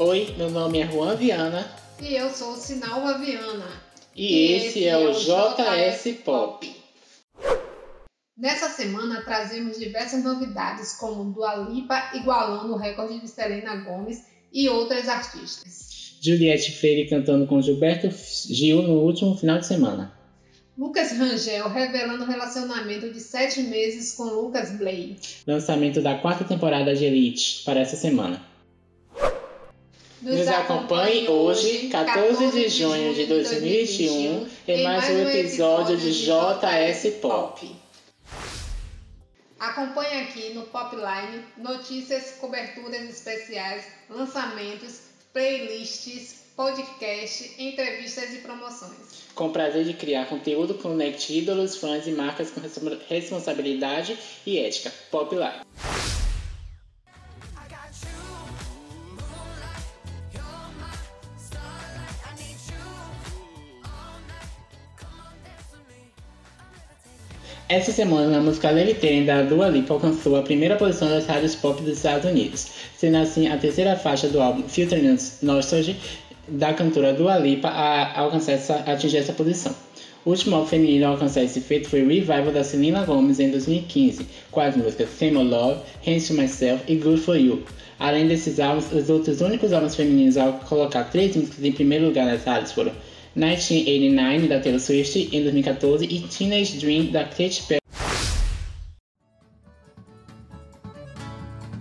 Oi, meu nome é Juan Viana. E eu sou Sinalva Viana. E, e esse, esse, é o JS Pop. Nessa semana trazemos diversas novidades, como Dua Lipa igualando o recorde de Selena Gomes e outras artistas. Juliette Freire cantando com Gilberto Gil no último final de semana. Lucas Rangel revelando relacionamento de sete meses com Lucas Blay. Lançamento da quarta temporada de Elite para essa semana. Nos, acompanhe hoje, 14 de junho de 2021, em mais um episódio de JS Pop. Acompanhe aqui no Popline notícias, coberturas especiais, lançamentos, playlists, podcast, entrevistas e promoções. Com o prazer de criar conteúdo que conecte ídolos, fãs e marcas com responsabilidade e ética. Popline. Essa semana, a música Levitating da Dua Lipa alcançou a primeira posição das rádios pop dos Estados Unidos, sendo assim a terceira faixa do álbum Filter Nostalgia da cantora Dua Lipa a alcançar essa, a atingir essa posição. O último álbum feminino a alcançar esse feito foi Revival da Selena Gomez em 2015, com as músicas Same Love, Hands to Myself e Good For You. Além desses álbuns, os outros únicos álbuns femininos a colocar três músicas em primeiro lugar nas rádios foram 1989 da Taylor Swift em 2014 e Teenage Dream da Katy Perry.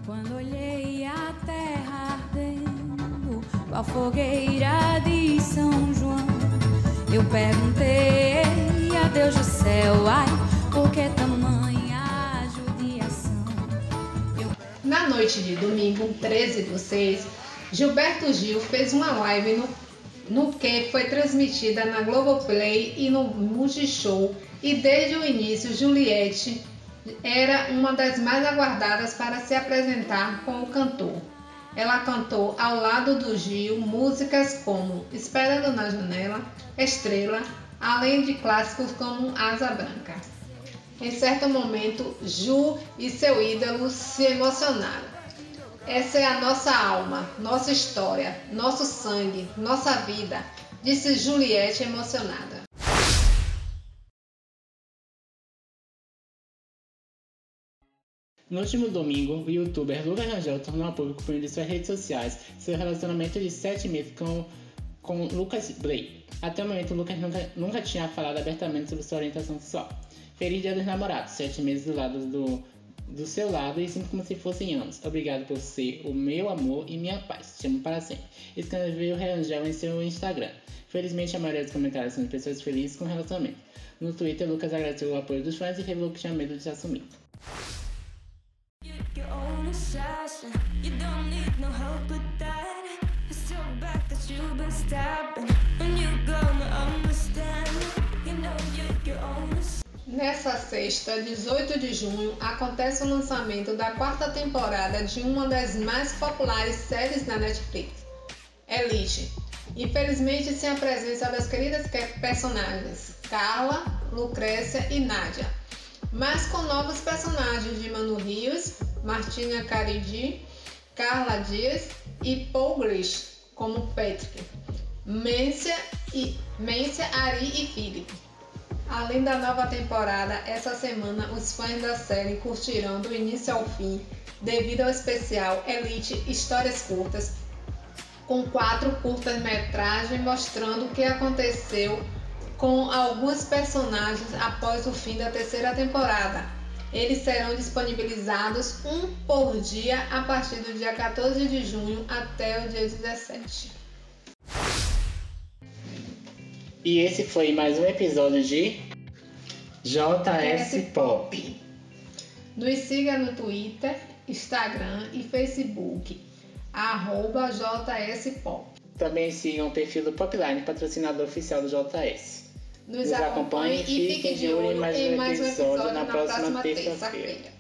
Quando olhei a terra ardendo, a fogueira de São João, eu perguntei a Deus do céu, ai, por que tamanha judiação? Eu... Na noite de domingo, 13 do 6, Gilberto Gil fez uma live no no que foi transmitida na Globoplay e no Multishow, e desde o início Juliette era uma das mais aguardadas para se apresentar com o cantor. Ela cantou ao lado do Gil músicas como Esperando na Janela, Estrela, além de clássicos como Asa Branca. Em certo momento, Ju e seu ídolo se emocionaram. Essa é a nossa alma, nossa história, nosso sangue, nossa vida, disse Juliette emocionada. No último domingo, o youtuber Lucas Rangel tornou público por de suas redes sociais seu relacionamento de 7 meses com, com Lucas Blake. Até o momento, Lucas nunca, nunca tinha falado abertamente sobre sua orientação sexual. Feliz Dia dos Namorados, 7 meses do lado do do seu lado e sinto como se fossem anos. Obrigado por ser o meu amor e minha paz. Te amo para sempre. Escreveu Rangel em seu Instagram. Felizmente, a maioria dos comentários são de pessoas felizes com o relacionamento. No Twitter, Lucas agradeceu o apoio dos fãs e revelou que tinha medo de se assumir. Nessa sexta, 18 de junho, acontece o lançamento da quarta temporada de uma das mais populares séries da Netflix, Elite. Infelizmente, sem a presença das queridas personagens Carla, Lucrécia e Nádia, mas com novos personagens de Manu Rios, Martina Caridi, Carla Dias e Paul Grish como Patrick, Mência, e, Mência Ari e Felipe. Além da nova temporada, essa semana os fãs da série curtirão do início ao fim, devido ao especial Elite Histórias Curtas, com quatro curtas-metragens mostrando o que aconteceu com alguns personagens após o fim da terceira temporada. Eles serão disponibilizados um por dia a partir do dia 14 de junho até o dia 17. E esse foi mais um episódio de JS Pop. Nos siga no Twitter, Instagram e Facebook, arroba JS Pop. Também sigam o perfil do Popline, patrocinador oficial do JS. Nos, Nos acompanhe e fiquem de olho em mais um episódio, na, próxima, próxima terça-feira.